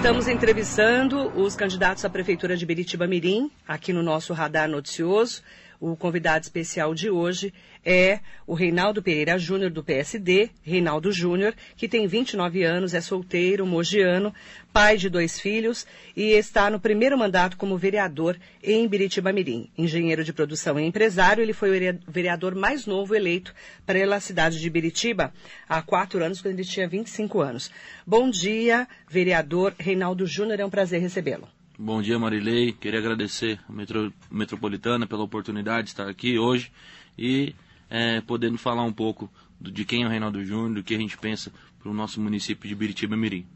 Estamos entrevistando os candidatos à Prefeitura de Biritiba Mirim, aqui no nosso Radar Noticioso. O convidado especial de hoje é o Reinaldo Pereira Júnior, do PSD, Reinaldo Júnior, que tem 29 anos, é solteiro, mogiano, pai de dois filhos e está no primeiro mandato como vereador em Biritiba Mirim. Engenheiro de produção e empresário, ele foi o vereador mais novo eleito pela cidade de Biritiba há quatro anos, quando ele tinha 25 anos. Bom dia, vereador Reinaldo Júnior, é um prazer recebê-lo. Bom dia, Marilei. Queria agradecer a Metro, Metropolitana pela oportunidade de estar aqui hoje e é, podendo falar um pouco de quem é o Reinaldo Júnior, do que a gente pensa para o nosso município de Biritiba Mirim.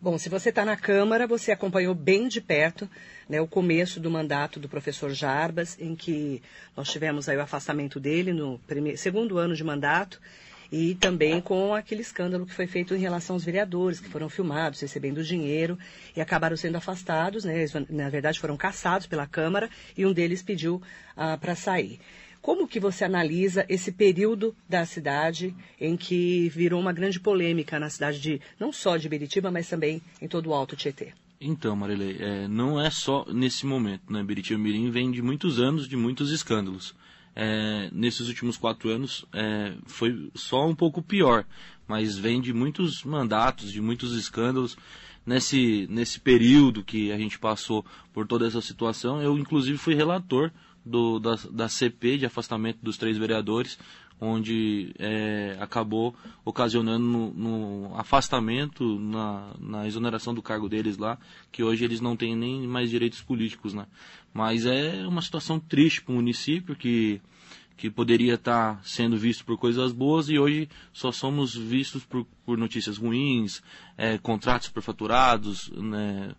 Bom, se você está na Câmara, você acompanhou bem de perto né, o começo do mandato do professor Jarbas, em que nós tivemos aí o afastamento dele no primeiro, segundo ano de mandato e também com aquele escândalo que foi feito em relação aos vereadores, que foram filmados recebendo dinheiro e acabaram sendo afastados, né? Eles, na verdade foram caçados pela Câmara e um deles pediu ah, para sair. Como que você analisa esse período da cidade em que virou uma grande polêmica na cidade de não só de Beritiba, mas também em todo o Alto Tietê? Então, Marilei, é, não é só nesse momento, né? Beritiba Mirim vem de muitos anos, de muitos escândalos é, nesses últimos quatro anos é, foi só um pouco pior, mas vem de muitos mandatos, de muitos escândalos. Nesse, nesse período que a gente passou por toda essa situação, eu inclusive fui relator do, da, da CP de afastamento dos três vereadores, onde é, acabou ocasionando no, no afastamento, na, na, exoneração do cargo deles lá, que hoje eles não têm nem mais direitos políticos, né? Mas é uma situação triste para o município que, que poderia estar tá sendo visto por coisas boas e hoje só somos vistos por, por notícias ruins, é, contratos superfaturados, né?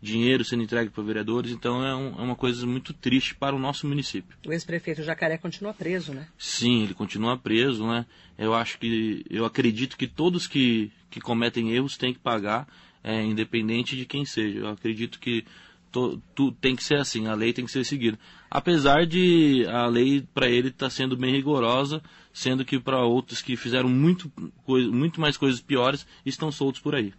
Dinheiro sendo entregue para vereadores, então é, um, é, uma coisa muito triste para o nosso município. O ex-prefeito Jacaré continua preso, né? Sim, ele continua preso, né? Eu acho que, eu acredito que todos que, que cometem erros têm que pagar, é, independente de quem seja. Eu acredito que to, tu, tem que ser assim, a lei tem que ser seguida. Apesar de a lei para ele estar tá sendo bem rigorosa, sendo que para outros que fizeram muito, muito mais coisas piores estão soltos por aí.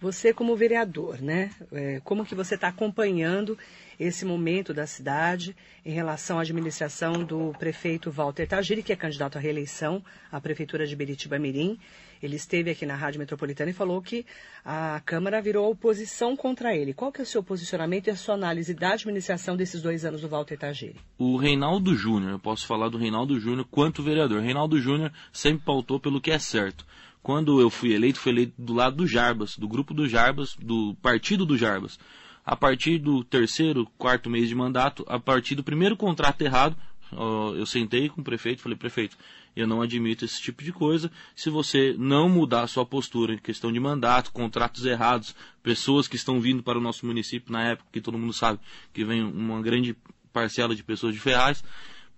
Você como vereador, né? É, como que você está acompanhando esse momento da cidade em relação à administração do prefeito Walter Tagiri, que é candidato à reeleição à prefeitura de Beritiba Mirim. Ele esteve aqui na Rádio Metropolitana e falou que a Câmara virou oposição contra ele. Qual que é o seu posicionamento e a sua análise da administração desses dois anos do Walter Tagiri? O Reinaldo Júnior, eu posso falar do Reinaldo Júnior quanto vereador. Reinaldo Júnior sempre pautou pelo que é certo quando eu fui eleito, fui eleito do lado do Jarbas, do grupo do Jarbas, do partido do Jarbas. A partir do terceiro, quarto mês de mandato, a partir do primeiro contrato errado, eu sentei com o prefeito, falei, prefeito, eu não admito esse tipo de coisa. Se você não mudar a sua postura em questão de mandato, contratos errados, pessoas que estão vindo para o nosso município na época que todo mundo sabe que vem uma grande parcela de pessoas de Ferraz,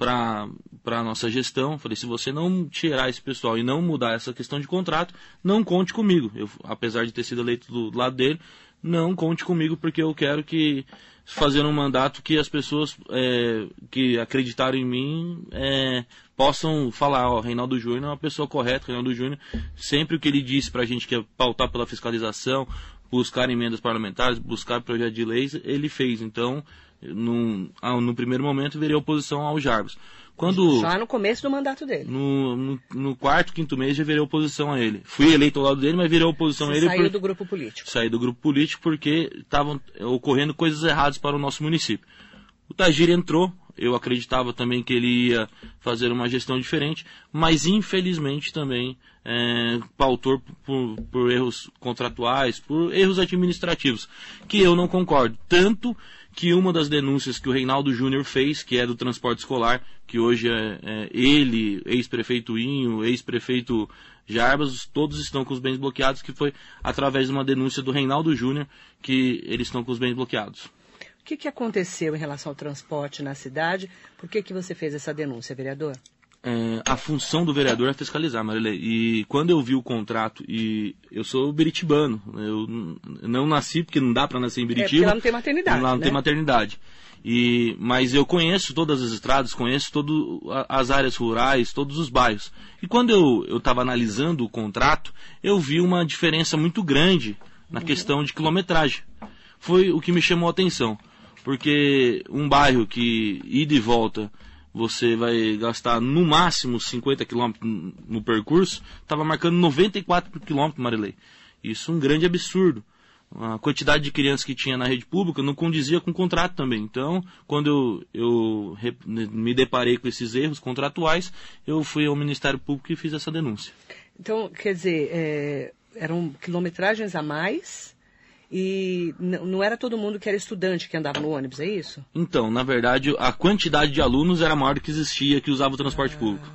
para a nossa gestão. Falei, se você não tirar esse pessoal e não mudar essa questão de contrato, não conte comigo. Eu, apesar de ter sido eleito do lado dele, não conte comigo porque eu quero que fazer um mandato que as pessoas é, que acreditaram em mim é, possam falar, ó, Reinaldo Júnior é uma pessoa correta, Reinaldo Júnior, sempre o que ele disse para a gente que é pautar pela fiscalização, buscar emendas parlamentares, buscar projeto de leis, ele fez. Então, no, no primeiro momento, virei oposição ao Jarbas. Quando, já no começo do mandato dele. No, no, no, quarto, quinto mês, já virei oposição a ele. Fui eleito ao lado dele, mas virei oposição Você a ele. Saiu por... do grupo político. Saí do grupo político porque estavam ocorrendo coisas erradas para o nosso município. O Tagir entrou, eu acreditava também que ele ia fazer uma gestão diferente, mas infelizmente também é, pautou por, por erros contratuais, por erros administrativos, que eu não concordo. Tanto que uma das denúncias que o Reinaldo Júnior fez, que é do transporte escolar, que hoje é, é ele, ex-prefeito Inho, ex-prefeito Jarbas, todos estão com os bens bloqueados, que foi através de uma denúncia do Reinaldo Júnior que eles estão com os bens bloqueados. O que, que aconteceu em relação ao transporte na cidade? Por que, que você fez essa denúncia, vereador? É, a função do vereador é fiscalizar, Marilei. E quando eu vi o contrato, e eu sou beritibano, eu não nasci porque não dá para nascer em Biritiba. É lá não tem maternidade. Lá não né? tem maternidade. E, mas eu conheço todas as estradas, conheço todas as áreas rurais, todos os bairros. E quando eu estava analisando o contrato, eu vi uma diferença muito grande na uhum. questão de quilometragem. Foi o que me chamou a atenção. Porque um bairro que ida e volta você vai gastar no máximo 50 km no percurso, estava marcando 94 km, Marilei. Isso é um grande absurdo. A quantidade de crianças que tinha na rede pública não condizia com o contrato também. Então, quando eu, eu me deparei com esses erros contratuais, eu fui ao Ministério Público e fiz essa denúncia. Então, quer dizer, é, eram quilometragens a mais e não era todo mundo que era estudante que andava no ônibus, é isso? Então, na verdade, a quantidade de alunos era maior do que existia que usava o transporte ah, público.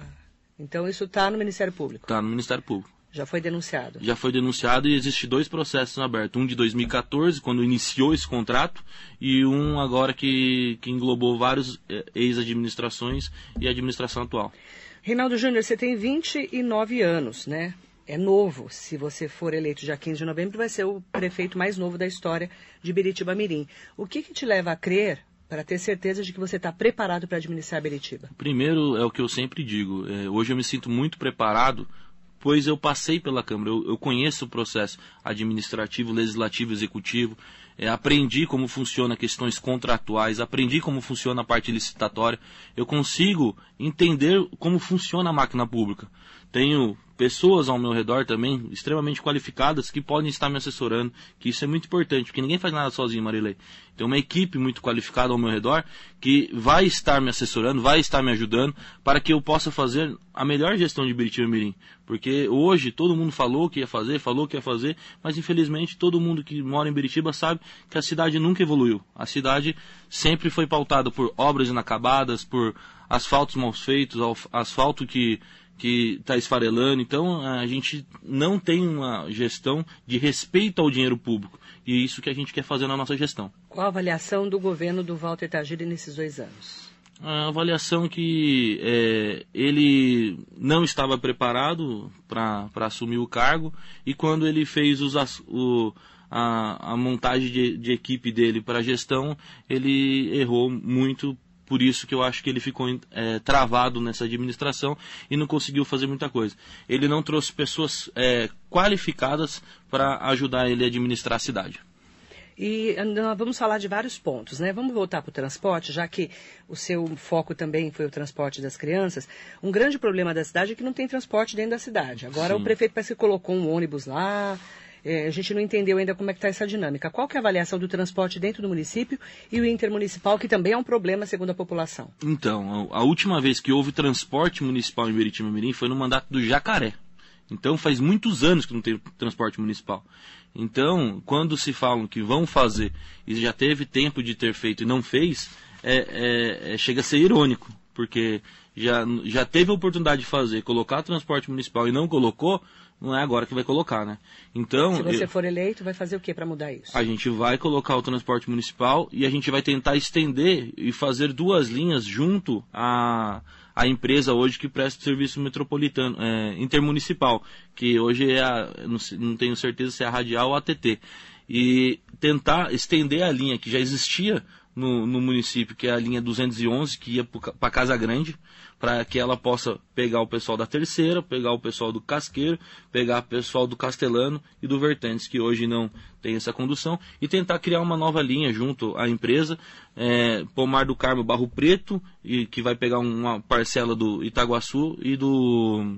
Então isso está no Ministério Público? Está no Ministério Público. Já foi denunciado? Já foi denunciado e existe dois processos abertos. Um de 2014, quando iniciou esse contrato, e um agora que, que englobou vários eh, ex-administrações e a administração atual. Reinaldo Júnior, você tem 29 anos, né? É novo. Se você for eleito dia 15 de novembro, vai ser o prefeito mais novo da história de Beritiba Mirim. O que, que te leva a crer para ter certeza de que você está preparado para administrar Beritiba? Primeiro, é o que eu sempre digo. É, hoje eu me sinto muito preparado, pois eu passei pela Câmara. Eu, eu conheço o processo administrativo, legislativo, executivo. É, aprendi como funciona questões contratuais, aprendi como funciona a parte licitatória. Eu consigo entender como funciona a máquina pública. Tenho pessoas ao meu redor também, extremamente qualificadas, que podem estar me assessorando, que isso é muito importante, porque ninguém faz nada sozinho, Marilei. Tem uma equipe muito qualificada ao meu redor que vai estar me assessorando, vai estar me ajudando para que eu possa fazer a melhor gestão de Biritiba Mirim. Porque hoje todo mundo falou que ia fazer, falou que ia fazer, mas infelizmente todo mundo que mora em Biritiba sabe que a cidade nunca evoluiu. A cidade sempre foi pautada por obras inacabadas, por asfaltos mal feitos, asfalto que que está esfarelando. Então a gente não tem uma gestão de respeito ao dinheiro público. E é isso que a gente quer fazer na nossa gestão. Qual a avaliação do governo do Walter Tagiri nesses dois anos? A avaliação que é, ele não estava preparado para assumir o cargo e quando ele fez os, o, a, a montagem de, de equipe dele para a gestão, ele errou muito por isso que eu acho que ele ficou é, travado nessa administração e não conseguiu fazer muita coisa. Ele não trouxe pessoas é, qualificadas para ajudar ele a administrar a cidade. E nós vamos falar de vários pontos, né? Vamos voltar para o transporte, já que o seu foco também foi o transporte das crianças. Um grande problema da cidade é que não tem transporte dentro da cidade. Agora Sim. o prefeito parece que colocou um ônibus lá, a gente não entendeu ainda como é que está essa dinâmica. Qual que é a avaliação do transporte dentro do município e o intermunicipal, que também é um problema segundo a população? Então, a, última vez que houve transporte municipal em Meritima Mirim foi no mandato do Jacaré. Então faz muitos anos que não tem transporte municipal. Então, quando se falam que vão fazer e já teve tempo de ter feito e não fez, é, é, é, chega a ser irônico, porque já, já teve a oportunidade de fazer, colocar transporte municipal e não colocou, não é agora que vai colocar, né? Então, se você eu, for eleito, vai fazer o que para mudar isso? A gente vai colocar o transporte municipal e a gente vai tentar estender e fazer duas linhas junto à, à empresa hoje que presta serviço metropolitano, é, intermunicipal, que hoje é a, não, não tenho certeza se é a Radial ou a ATT. E tentar estender a linha que já existia no, no município, que é a linha 211, que ia para Casa Grande, para que ela possa pegar o pessoal da terceira, pegar o pessoal do Casqueiro, pegar o pessoal do Castelano e do Vertentes, que hoje não tem essa condução, e tentar criar uma nova linha junto à empresa, é, Pomar do Carmo Barro Preto, e que vai pegar uma parcela do Itaguaçu e do,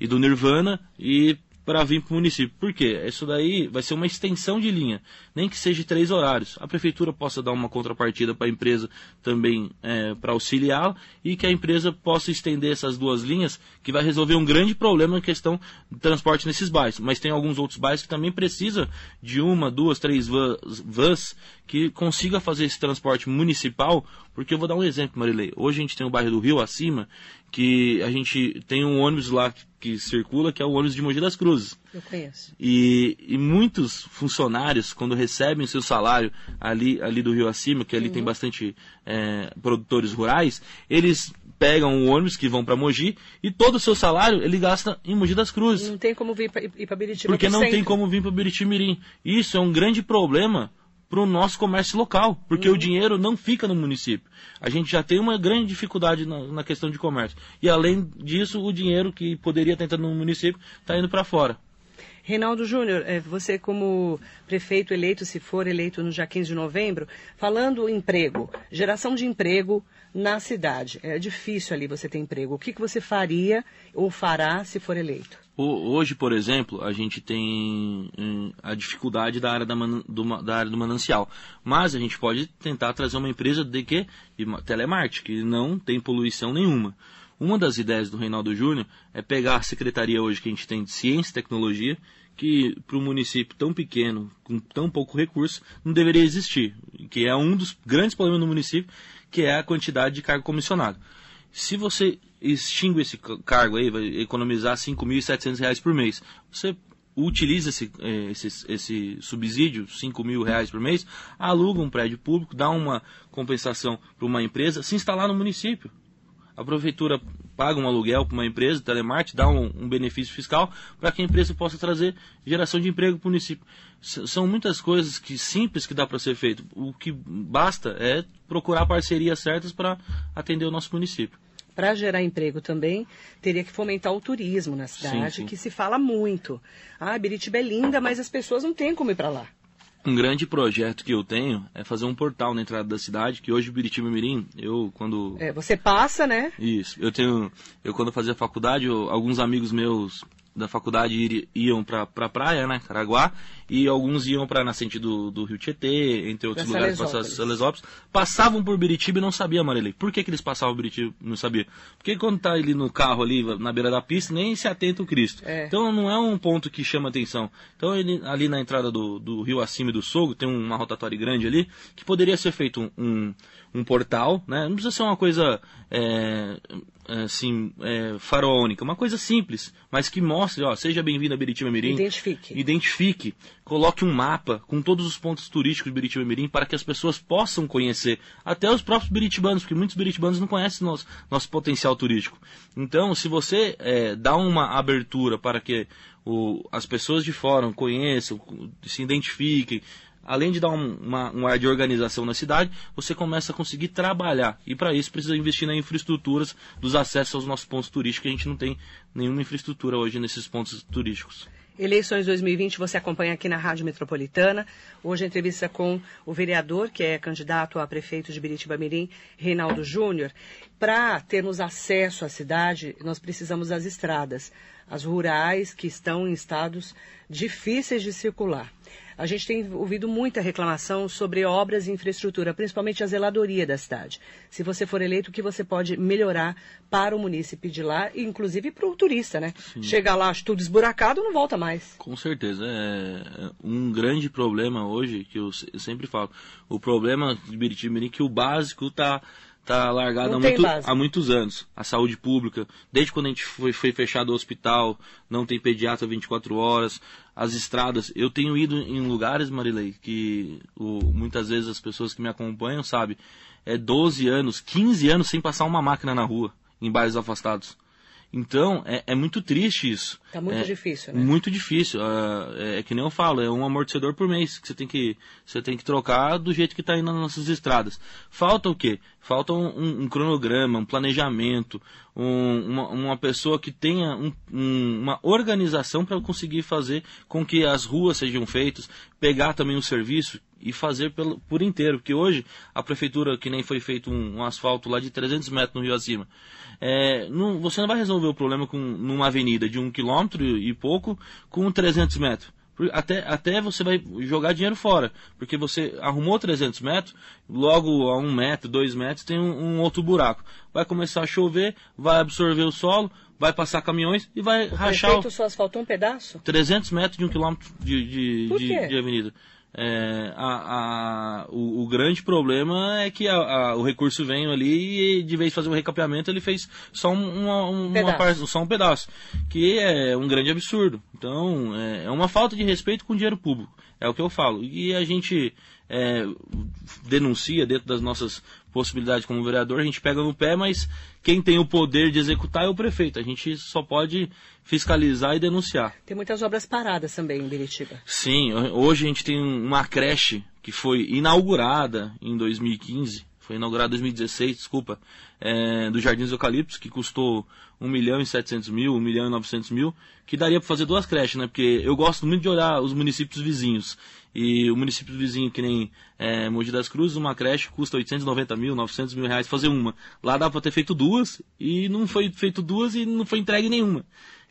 e do Nirvana, e para vir para o município. Por quê? Isso daí vai ser uma extensão de linha, nem que seja três horários. A prefeitura possa dar uma contrapartida para a empresa também é, para auxiliá-la e que a empresa possa estender essas duas linhas, que vai resolver um grande problema na questão de transporte nesses bairros. Mas tem alguns outros bairros que também precisam de uma, duas, três vans, vans que consiga fazer esse transporte municipal, porque eu vou dar um exemplo, Marilei. Hoje a gente tem o bairro do Rio acima, que a gente tem um ônibus lá que, que circula, que é o ônibus de Mogi das Cruzes. Eu conheço. E, e muitos funcionários, quando recebem o seu salário ali, ali do Rio acima, que ali tem bastante é, produtores rurais, eles pegam o ônibus que vão para Mogi e todo o seu salário ele gasta em Mogi das Cruzes. Não tem como vir para ir para Biritiba. Porque não tem como vir para Biritimirim. Isso é um grande problema para o nosso comércio local, porque Uhum. o dinheiro não fica no município. A gente já tem uma grande dificuldade na, na questão de comércio. E além disso, o dinheiro que poderia estar entrando no município está indo para fora. Reinaldo Júnior, eh, você como prefeito eleito, se for eleito no dia 15 de novembro, falando emprego, geração de emprego na cidade. É difícil ali você ter emprego. O que, que você faria ou fará se for eleito? Ho- Hoje, por exemplo, a gente tem hum, a dificuldade da área, da, man- do, da área do manancial. Mas a gente pode tentar trazer uma empresa de quê? De ma- telemarketing, que não tem poluição nenhuma. Uma das ideias do Reinaldo Júnior é pegar a secretaria hoje que a gente tem de ciência e tecnologia, que para um município tão pequeno, com tão pouco recurso, não deveria existir. Que é um dos grandes problemas do município, que é a quantidade de cargo comissionado. Se você extingue esse ca- cargo aí, vai economizar 5.700 reais por mês. Você utiliza esse, eh, esse, esse subsídio, 5 mil reais por mês, aluga um prédio público, dá uma compensação para uma empresa, se instalar no município. A prefeitura paga um aluguel para uma empresa, telemarketing, dá um, um benefício fiscal para que a empresa possa trazer geração de emprego para o município. S- são muitas coisas que simples que dá para ser feito. O que basta é procurar parcerias certas para atender o nosso município. Para gerar emprego também, teria que fomentar o turismo na cidade, sim. que se fala muito. Ah, Biritiba é linda, mas as pessoas não têm como ir para lá. Um grande projeto que eu tenho é fazer um portal na entrada da cidade, que hoje Biritiba Mirim, eu quando É, você passa, né? Isso. Eu tenho. Eu quando fazia faculdade, eu- alguns amigos meus da faculdade iam pra, pra praia, né? Caraguá, e alguns iam pra nascente do, do Rio Tietê, entre outros Pra lugares, pra Salesópolis. Passavam por Biritiba e não sabia, Marilei. Por que, que eles passavam por Biritiba e não sabia? Porque quando tá ali no carro ali, na beira da pista, nem se atenta o Cristo. É. Então não é um ponto que chama atenção. Então ele, ali na entrada do, do rio acima e do Sogo, tem uma rotatória grande ali, que poderia ser feito um, um, um portal, né? Não precisa ser uma coisa é, assim, é, faraônica, uma coisa simples, mas que mostre, ó, seja bem-vindo a Biritiba Mirim. Identifique. Identifique, coloque um mapa com todos os pontos turísticos de Biritiba Mirim para que as pessoas possam conhecer, até os próprios biritibanos, porque muitos biritibanos não conhecem nosso, nosso potencial turístico. Então, se você é, dá uma abertura para que o, as pessoas de fora conheçam, se identifiquem, além de dar um, uma, um ar de organização na cidade, você começa a conseguir trabalhar. E para isso precisa investir nas infraestruturas dos acessos aos nossos pontos turísticos, que a gente não tem nenhuma infraestrutura hoje nesses pontos turísticos. Eleições 2020 você acompanha aqui na Rádio Metropolitana. Hoje entrevista com o vereador, que é candidato a prefeito de Biritiba Mirim, Reinaldo Júnior. Para termos acesso à cidade, nós precisamos das estradas, as rurais que estão em estados difíceis de circular. A gente tem ouvido muita reclamação sobre obras e infraestrutura, principalmente a zeladoria da cidade. Se você for eleito, o que você pode melhorar para o munícipe de lá, inclusive para o turista, né? Chega lá, tudo esburacado, não volta mais. Com certeza. É um grande problema hoje, que eu se- eu sempre falo. O problema de Biritiba Mirim é que o básico está tá largado Não há, muito- há muitos anos. A saúde pública, desde quando a gente foi, foi fechado o hospital, não tem pediatra 24 horas, as estradas. Eu tenho ido em lugares, Marilei, que o- muitas vezes as pessoas que me acompanham sabem, é 12 anos, 15 anos sem passar uma máquina na rua, em bairros afastados. Então, é, é muito triste isso. Tá muito É difícil, né? Muito difícil. Ah, é, é que nem eu falo, é um amortecedor por mês que você tem que, você tem que trocar do jeito que está indo nas nossas estradas. Falta o quê? Falta um, um- cronograma, um planejamento, um- uma, uma pessoa que tenha um- uma organização para conseguir fazer com que as ruas sejam feitas, pegar também o serviço e fazer pelo, por inteiro. Porque hoje a prefeitura, que nem foi feito um, um asfalto lá de 300 metros no rio acima, é, não- você não vai resolver o problema com numa avenida de um quilômetro e pouco com 300 metros. Até, até você vai jogar dinheiro fora, porque você arrumou 300 metros, logo a um metro, dois metros tem um, um outro buraco. Vai começar a chover, vai absorver o solo, vai passar caminhões e vai O rachar o- prefeito só asfaltou um pedaço? 300 metros de um quilômetro de, de, de, de avenida. É, a, a, o, o, grande problema é que a, o recurso veio ali e de vez de fazer um recapeamento ele fez só um, uma, uma parte, só um pedaço, que é um grande absurdo. Então é, é, uma falta de respeito com o dinheiro público, é o que eu falo. E a gente é, denuncia dentro das nossas possibilidades como vereador, a gente pega no pé, mas quem tem o poder de executar é o prefeito. A gente só pode fiscalizar e denunciar. Tem muitas obras paradas também em Beritiba. Sim, hoje a gente tem uma creche que foi inaugurada em 2015, foi inaugurada em 2016, desculpa, é, do Jardins Eucaliptos, que custou 1 milhão e 700 mil, 1 milhão e 900 mil, que daria para fazer duas creches, né? Porque eu gosto muito de olhar os municípios vizinhos. E o município vizinho, que nem é, Mogi das Cruzes, uma creche custa 890 mil, 900 mil reais fazer uma. Lá dá para ter feito duas e não foi feito duas e não foi entregue nenhuma.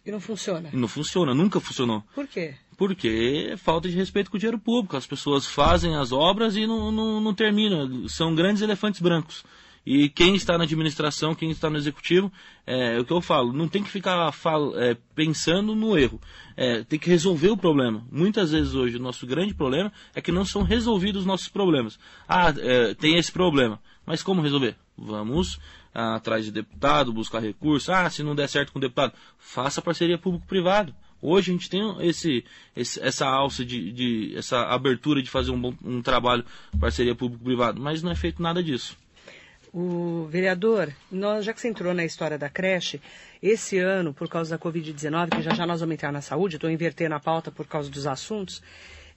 E não funciona? E não funciona, nunca funcionou. Por quê? Porque é falta de respeito com o dinheiro público. As pessoas fazem as obras e não, não, não terminam. São grandes elefantes brancos. E quem está na administração, quem está no executivo, é, é o que eu falo, não tem que ficar falo, é, pensando no erro. É, tem que resolver o problema. Muitas vezes hoje o nosso grande problema é que não são resolvidos os nossos problemas. Ah, é, tem esse problema. Mas como resolver? Vamos ah, atrás de deputado, buscar recursos. Ah, se não der certo com o deputado, faça parceria público-privado. Hoje a gente tem esse, esse essa alça de, de, essa abertura de fazer um, bom, um trabalho parceria público-privado, mas não é feito nada disso. O vereador, nós, já que você entrou na história da creche, esse ano, por causa da Covid-19, que já já nós vamos entrar na saúde, estou invertendo a pauta por causa dos assuntos,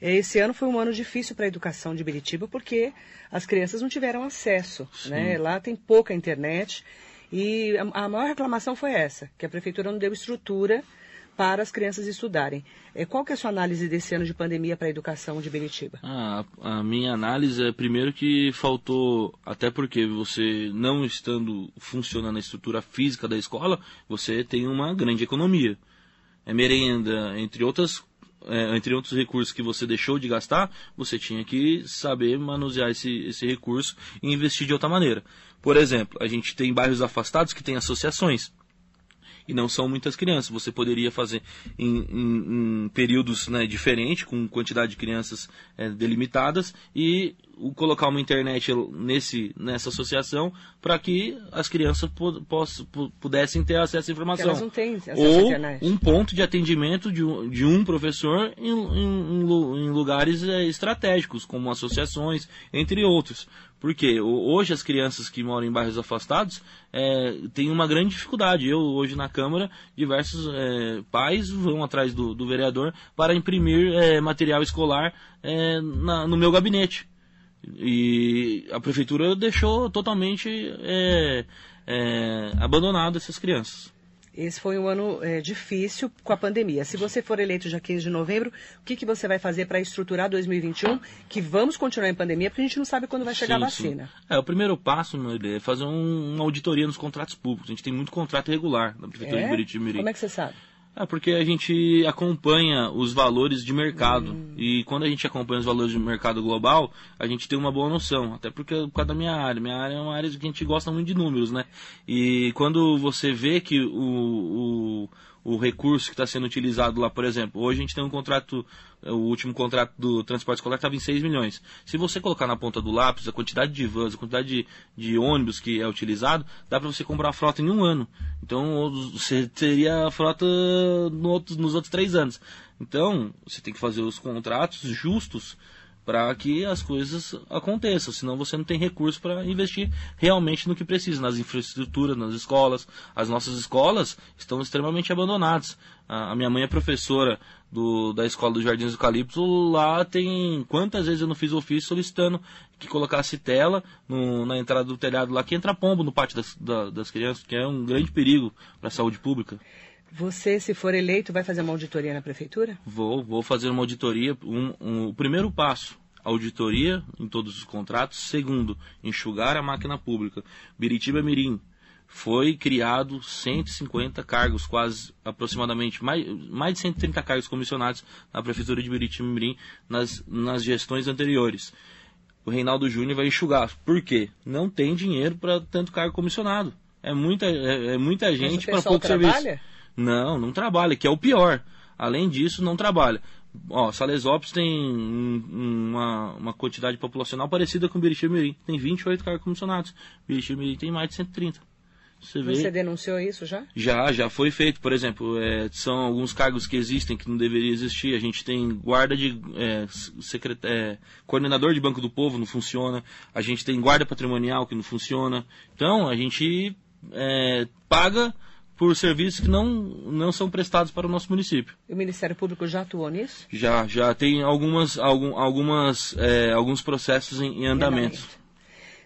eh, esse ano foi um ano difícil para a educação de Biritiba, porque as crianças não tiveram acesso. Né? Lá tem pouca internet. E a maior reclamação foi essa, que a prefeitura não deu estrutura para as crianças estudarem. É, qual que é a sua análise desse ano de pandemia para a educação de Beritiba? Ah, a minha análise é primeiro que faltou, até porque você não estando funcionando a estrutura física da escola, você tem uma grande economia. É merenda, entre outras é, entre outros recursos que você deixou de gastar, você tinha que saber manusear esse, esse recurso e investir de outra maneira. Por exemplo, a gente tem bairros afastados que têm associações e não são muitas crianças. Você poderia fazer em, em, em períodos né, diferentes, com quantidade de crianças é, delimitadas, e colocar uma internet nesse, nessa associação para que as crianças pudessem ter acesso à informação. elas não têm acesso Ou à internet. um ponto de atendimento de um, de um professor em, em, em lugares é, estratégicos, como associações, entre outros. Porque hoje as crianças que moram em bairros afastados é, têm uma grande dificuldade. Eu, hoje na Câmara, diversos é, pais vão atrás do, do vereador para imprimir é, material escolar é, na, no meu gabinete. E a prefeitura deixou totalmente é, é, abandonado essas crianças. Esse foi um ano é, difícil com a pandemia. Se você for eleito já 15 de novembro, o que, que você vai fazer para estruturar 2021? Que vamos continuar em pandemia, porque a gente não sabe quando vai chegar sim, a vacina. Sim. É, o primeiro passo, meu é fazer um, uma auditoria nos contratos públicos. A gente tem muito contrato irregular na Prefeitura é? de Buriti Como é que você sabe? É porque a gente acompanha os valores de mercado. Hum. E quando a gente acompanha os valores de mercado global, a gente tem uma boa noção. Até porque por causa da minha área. Minha área é uma área que a gente gosta muito de números, né? E quando você vê que o, o o recurso que está sendo utilizado lá, por exemplo. Hoje a gente tem um contrato, o último contrato do transporte escolar estava em 6 milhões. Se você colocar na ponta do lápis a quantidade de vans, a quantidade de, de ônibus que é utilizado, dá para você comprar a frota em um ano. Então você teria a frota no outro, nos outros três anos. Então você tem que fazer os contratos justos para que as coisas aconteçam, senão você não tem recurso para investir realmente no que precisa, nas infraestruturas, nas escolas. As nossas escolas estão extremamente abandonadas. A minha mãe é professora do, da escola do Jardins Eucalipto, lá tem quantas vezes eu não fiz ofício solicitando que colocasse tela no, na entrada do telhado lá, que entra pombo no pátio das, da, das crianças, que é um grande perigo para a saúde pública. Você, se for eleito, vai fazer uma auditoria na prefeitura? Vou, vou fazer uma auditoria. Um, um, o primeiro passo, auditoria em todos os contratos. Segundo, enxugar a máquina pública. Biritiba Mirim foi criado 150 cargos, quase aproximadamente mais, mais de 130 cargos comissionados na prefeitura de Biritiba Mirim nas, nas gestões anteriores. O Reinaldo Júnior vai enxugar. Por quê? Não tem dinheiro para tanto cargo comissionado. É muita, é, é muita gente para pouco trabalha? serviço. Não, não trabalha, que é o pior. Além disso, não trabalha. Ó, Salesópolis tem um, uma, uma quantidade populacional parecida com Biritiba Mirim. Tem 28 cargos comissionados. Biritiba Mirim tem mais de 130. Você, vê... Você denunciou isso já? Já, já foi feito. Por exemplo, é, são alguns cargos que existem que não deveria existir. A gente tem guarda de é, secret... É, coordenador de Banco do Povo, não funciona. A gente tem guarda patrimonial que não funciona. Então, a gente é, paga por serviços que não, não são prestados para o nosso município. E o Ministério Público já atuou nisso? Já, já tem algumas, algum, algumas, é, alguns processos em, em andamento.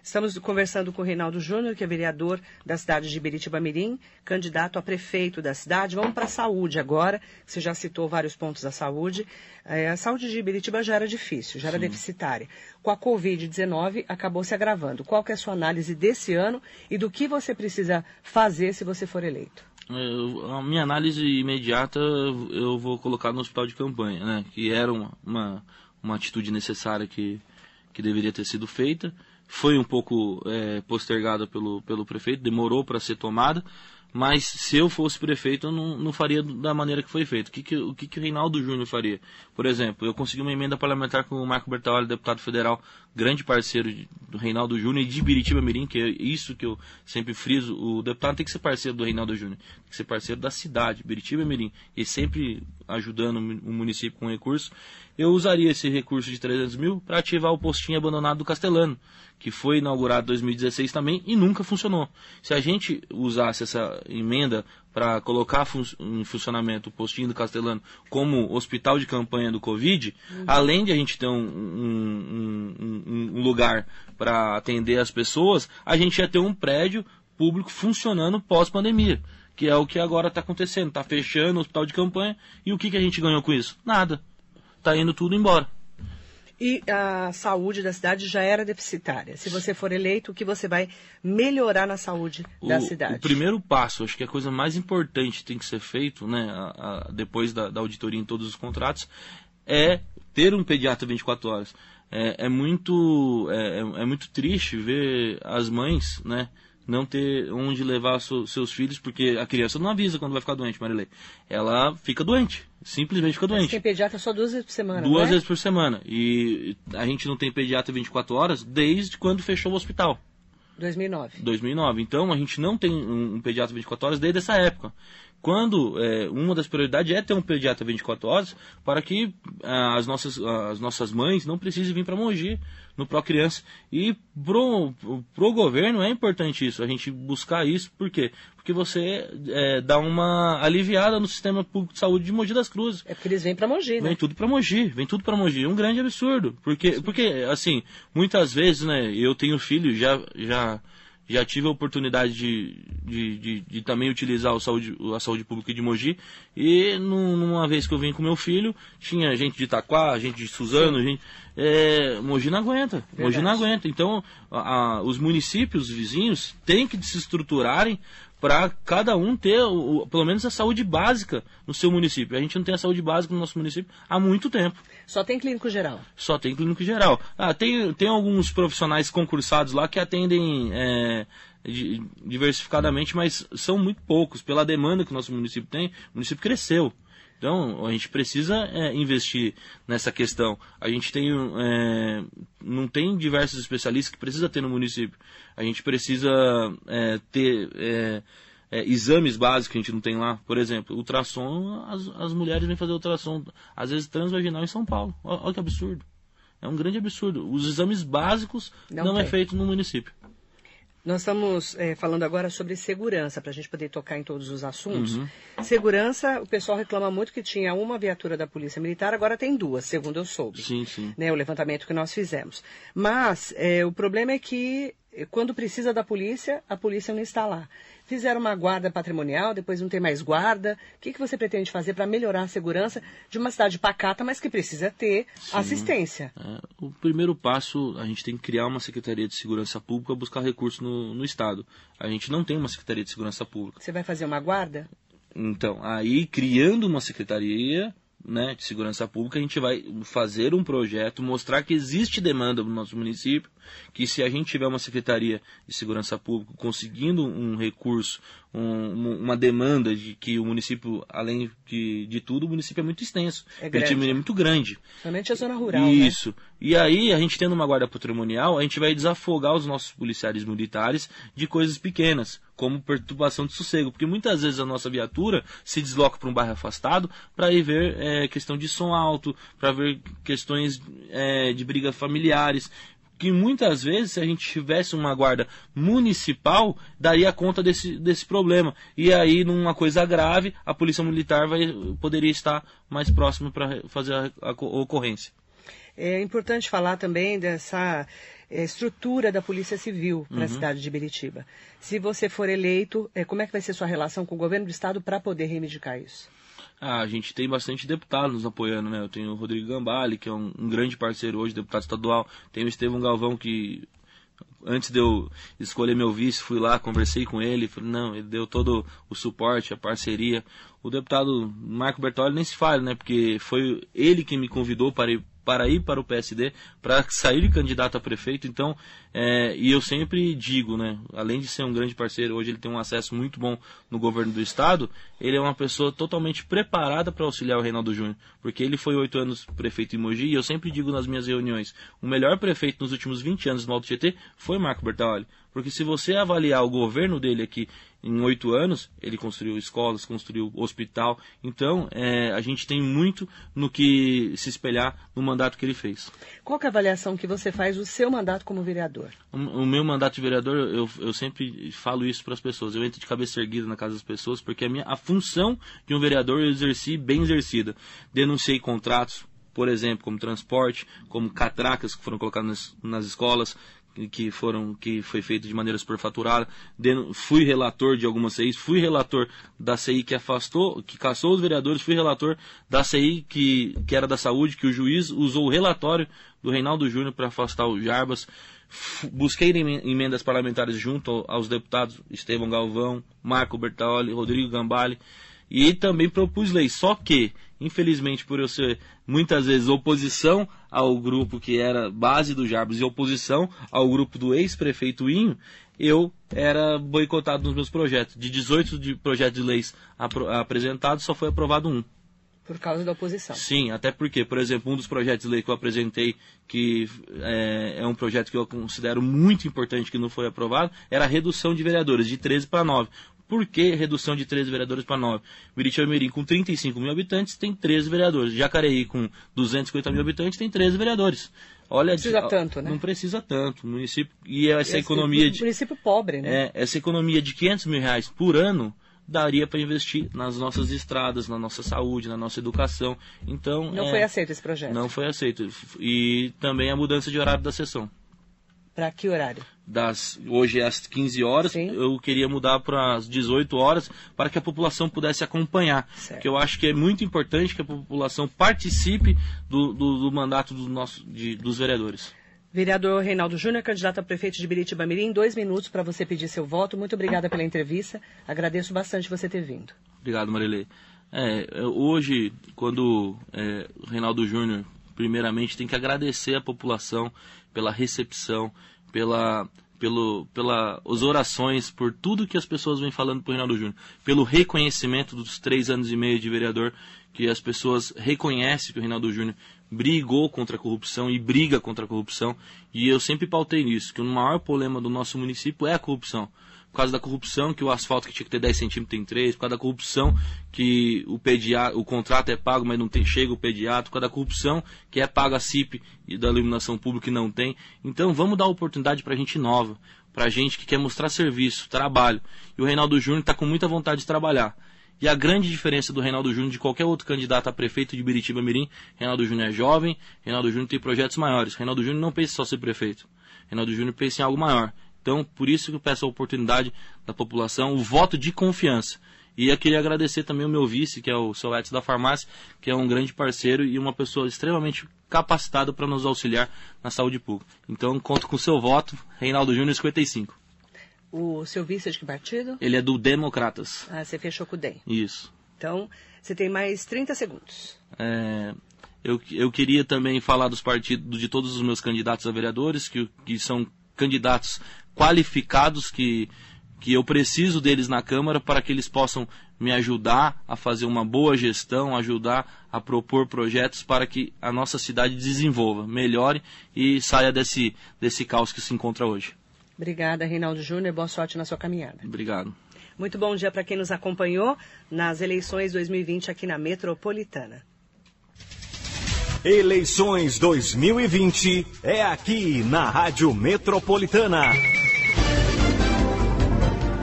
Estamos conversando com o Reinaldo Júnior, que é vereador da cidade de Biritiba Mirim, candidato a prefeito da cidade. Vamos para a saúde agora. Você já citou vários pontos da saúde. É, a saúde de Biritiba já era difícil, já era Sim. deficitária. Com a Covid-19, acabou se agravando. Qual é a sua análise desse ano e do que você precisa fazer se você for eleito? Eu, a minha análise imediata eu vou colocar no hospital de campanha, né? Que era uma, uma, uma atitude necessária que, que deveria ter sido feita foi um pouco é, postergada pelo, pelo prefeito, demorou para ser tomada, mas se eu fosse prefeito, eu não, não faria da maneira que foi feito. O que, que, o que, que o Reinaldo Júnior faria? Por exemplo, eu consegui uma emenda parlamentar com o Marco Bertolli, deputado federal, grande parceiro do Reinaldo Júnior e de Biritiba Mirim, que é isso que eu sempre friso. O deputado tem que ser parceiro do Reinaldo Júnior, tem que ser parceiro da cidade, Biritiba Mirim, e sempre ajudando o município com recursos. Eu usaria esse recurso de 300 mil para ativar o postinho abandonado do Castelano, que foi inaugurado em 2016 também e nunca funcionou. Se a gente usasse essa emenda para colocar fun em funcionamento o postinho do Castelano como hospital de campanha do Covid, uhum. além de a gente ter um, um, um, um lugar para atender as pessoas, a gente ia ter um prédio público funcionando pós-pandemia que é o que agora está acontecendo. Está fechando o hospital de campanha e o que, que a gente ganhou com isso? Nada. Está indo tudo embora e a saúde da cidade já era deficitária. Se você for eleito, o que você vai melhorar na saúde o, da cidade? O primeiro passo, acho que a coisa mais importante que tem que ser feito, né, a, a, depois da, da, auditoria em todos os contratos, é ter um pediatra 24 horas. É, é muito, é, é, é muito triste ver as mães, né, não ter onde levar seus filhos, porque a criança não avisa quando vai ficar doente, Marilei. Ela fica doente, simplesmente fica doente. Mas tem pediatra só duas vezes por semana, Duas é? vezes por semana. E a gente não tem pediatra 24 horas desde quando fechou o hospital. 2009. 2009. Então a gente não tem um, um pediatra 24 horas desde essa época quando é, uma das prioridades é ter um pediatra 24 horas para que ah, as, nossas, as nossas mães não precisem vir para Mogi no Pro Criança. E pro, pro governo é importante isso, a gente buscar isso, por quê? Porque você é, dá uma aliviada no sistema público de saúde de Mogi das Cruzes. É porque eles vêm para Mogi, né? Vem tudo para Mogi, vem tudo para Mogi. É um grande absurdo. Porque, porque, assim, muitas vezes, né, eu tenho filho, já, já já tive a oportunidade de, de, de, de, também utilizar a saúde, a saúde pública de Mogi. E numa vez que eu vim com meu filho, tinha gente de Itaquá, gente de Suzano, Sim. gente. É, Mogi não aguenta. Verdade. Mogi não aguenta. Então, a, a, os municípios vizinhos têm que se estruturarem para cada um ter o, pelo menos a saúde básica no seu município. A gente não tem a saúde básica no nosso município há muito tempo. Só tem clínico geral? Só tem clínico geral. Ah, tem, tem alguns profissionais concursados lá que atendem é, diversificadamente, mas são muito poucos. Pela demanda que o nosso município tem, o município cresceu. Então, a gente precisa é, investir nessa questão. A gente tem, é, não tem diversos especialistas que precisa ter no município. A gente precisa é, ter é, exames básicos que a gente não tem lá. Por exemplo, ultrassom, as, as mulheres vêm fazer ultrassom, às vezes transvaginal em São Paulo. Olha que absurdo. É um grande absurdo. Os exames básicos não, não é feito no município. Nós estamos é, falando agora sobre segurança, para a gente poder tocar em todos os assuntos. Uhum. Segurança, o pessoal reclama muito que tinha uma viatura da Polícia Militar, agora tem duas, segundo eu soube. Sim, sim. Né, o levantamento que nós fizemos. Mas é, o problema é que quando precisa da polícia, a polícia não está lá. Fizeram uma guarda patrimonial, depois não tem mais guarda. O que, que você pretende fazer para melhorar a segurança de uma cidade pacata, mas que precisa ter Sim. assistência? É, o primeiro passo, a gente tem que criar uma Secretaria de Segurança Pública, buscar recursos no, no Estado. A gente não tem uma Secretaria de Segurança Pública. Você vai fazer uma guarda? Então, aí criando uma secretaria, né, de segurança pública, a gente vai fazer um projeto, mostrar que existe demanda no nosso município, que se a gente tiver uma secretaria de segurança pública conseguindo um recurso, um, uma demanda de que o município, além de, de tudo, o município é muito extenso, É o grande. é muito grande. Somente a zona rural, né? Isso. E aí, a gente tendo uma guarda patrimonial, a gente vai desafogar os nossos policiais militares de coisas pequenas, como perturbação de sossego. Porque muitas vezes a nossa viatura se desloca para um bairro afastado para ir ver é, questão de som alto, para ver questões é, de brigas familiares. Que muitas vezes, se a gente tivesse uma guarda municipal, daria conta desse, desse problema. E aí, numa coisa grave, a polícia militar vai, poderia estar mais próxima para fazer a, a ocorrência. É importante falar também dessa eh, estrutura da Polícia Civil para a cidade de Biritiba. Se você for eleito, eh, como é que vai ser sua relação com o governo do estado para poder reivindicar isso? Ah, a gente tem bastante deputados nos apoiando, né? Eu tenho o Rodrigo Gambale, que é um, um grande parceiro hoje, deputado estadual. Tem o Estevão Galvão, que antes de eu escolher meu vice, fui lá, conversei com ele, falei, não, ele deu todo o suporte, a parceria. O deputado Marco Bertoli nem se fala, né? Porque foi ele que me convidou para ir para ir para o PSD, para sair candidato a prefeito. Então, é, e eu sempre digo, né, além de ser um grande parceiro, hoje ele tem um acesso muito bom no governo do estado, ele é uma pessoa totalmente preparada para auxiliar o Reinaldo Júnior, porque ele foi oito anos prefeito em Mogi, e eu sempre digo nas minhas reuniões, o melhor prefeito nos últimos 20 anos no Alto Tietê foi Marco Bertoli. Porque se você avaliar o governo dele aqui em oito anos, ele construiu escolas, construiu hospital. Então, é, a gente tem muito no que se espelhar no mandato que ele fez. Qual é a avaliação que você faz do seu mandato como vereador? O, o meu mandato de vereador, eu, eu sempre falo isso para as pessoas. Eu entro de cabeça erguida na casa das pessoas, porque a, minha, a função de um vereador eu exerci bem exercida. Denunciei contratos, por exemplo, como transporte, como catracas que foram colocadas nas, nas escolas, que foram que foi feito de maneira superfaturada. Fui relator de algumas CIs, fui relator da CI que afastou, que caçou os vereadores, fui relator da CI que, que era da saúde, que o juiz usou o relatório do Reinaldo Júnior para afastar o Jarbas. Busquei emen- emendas parlamentares junto ao- aos deputados Estevão Galvão, Marco Bertoli, Rodrigo Gambale e também propus leis. Só que, infelizmente, por eu ser muitas vezes oposição ao grupo que era base do Jarbas e oposição ao grupo do ex-prefeito Inho, eu era boicotado nos meus projetos. De 18 de projetos de leis apresentados, só foi aprovado um. Por causa da oposição. Sim, até porque, por exemplo, um dos projetos de lei que eu apresentei, que é, é um projeto que eu considero muito importante que não foi aprovado, era a redução de vereadores, de 13 para 9. Por que redução de 13 vereadores para 9? Biritiba Mirim, com 35 mil habitantes, tem 13 vereadores. Jacareí, com 250 mil habitantes, tem 13 vereadores. Olha, Precisa a- tanto, né? Não precisa tanto. O município, e essa Esse economia de, Município pobre, né? é, essa economia de 500 mil reais por ano daria para investir nas nossas estradas, na nossa saúde, na nossa educação. Então Não é, foi aceito esse projeto. Não foi aceito. E também a mudança de horário da sessão. Para que horário? Das, hoje é às 15 horas, Sim. eu queria mudar para as 18 horas para que a população pudesse acompanhar. Certo. Porque eu acho que é muito importante que a população participe do, do, do mandato do nosso, de, dos vereadores. Vereador Reinaldo Júnior, candidato a prefeito de Biritiba Mirim, dois minutos para você pedir seu voto. Muito obrigada pela entrevista. Agradeço bastante você ter vindo. Obrigado, Marilei. É, é, hoje, quando é, o Reinaldo Júnior, primeiramente, tem que agradecer a população pela recepção, pela, pelo, pela as orações, por tudo que as pessoas vêm falando para o Reinaldo Júnior, pelo reconhecimento dos três anos e meio de vereador, que as pessoas reconhecem que o Reinaldo Júnior brigou contra a corrupção e briga contra a corrupção, e eu sempre pautei nisso, que o maior problema do nosso município é a corrupção por causa da corrupção, que o asfalto que tinha que ter 10 centímetros tem 3, por causa da corrupção, que o, pediatra, o contrato é pago, mas não tem, chega o pediatra, por causa da corrupção, que é paga a CIP e da iluminação pública e não tem. Então vamos dar oportunidade para gente nova, para gente que quer mostrar serviço, trabalho. E o Reinaldo Júnior está com muita vontade de trabalhar. E a grande diferença do Reinaldo Júnior de qualquer outro candidato a prefeito de Biritiba Mirim, Reinaldo Júnior é jovem, Reinaldo Júnior tem projetos maiores. Reinaldo Júnior não pensa só ser prefeito. Reinaldo Júnior pensa em algo maior. Então, por isso que eu peço a oportunidade da população, o voto de confiança. E eu queria agradecer também o meu vice, que é o seu Edson da Farmácia, que é um grande parceiro e uma pessoa extremamente capacitada para nos auxiliar na saúde pública. Então, conto com o seu voto, Reinaldo Júnior 55. O seu vice é de que partido? Ele é do Democratas. Ah, você fechou com o DEM. Isso. Então, você tem mais 30 segundos. É, eu, eu queria também falar dos partidos, de todos os meus candidatos a vereadores, que, que são candidatos qualificados, que, que eu preciso deles na Câmara para que eles possam me ajudar a fazer uma boa gestão, ajudar a propor projetos para que a nossa cidade desenvolva, melhore e saia desse, desse caos que se encontra hoje. Obrigada, Reinaldo Júnior. Boa sorte na sua caminhada. Obrigado. Muito bom dia para quem nos acompanhou nas eleições 2020 aqui na Metropolitana. Eleições 2020 é aqui na Rádio Metropolitana.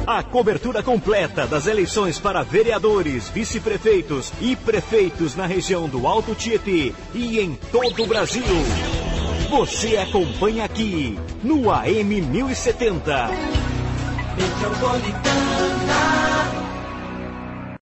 A cobertura completa das eleições para vereadores, vice-prefeitos e prefeitos na região do Alto Tietê e em todo o Brasil. Você acompanha aqui no AM 1070. Metropolitana.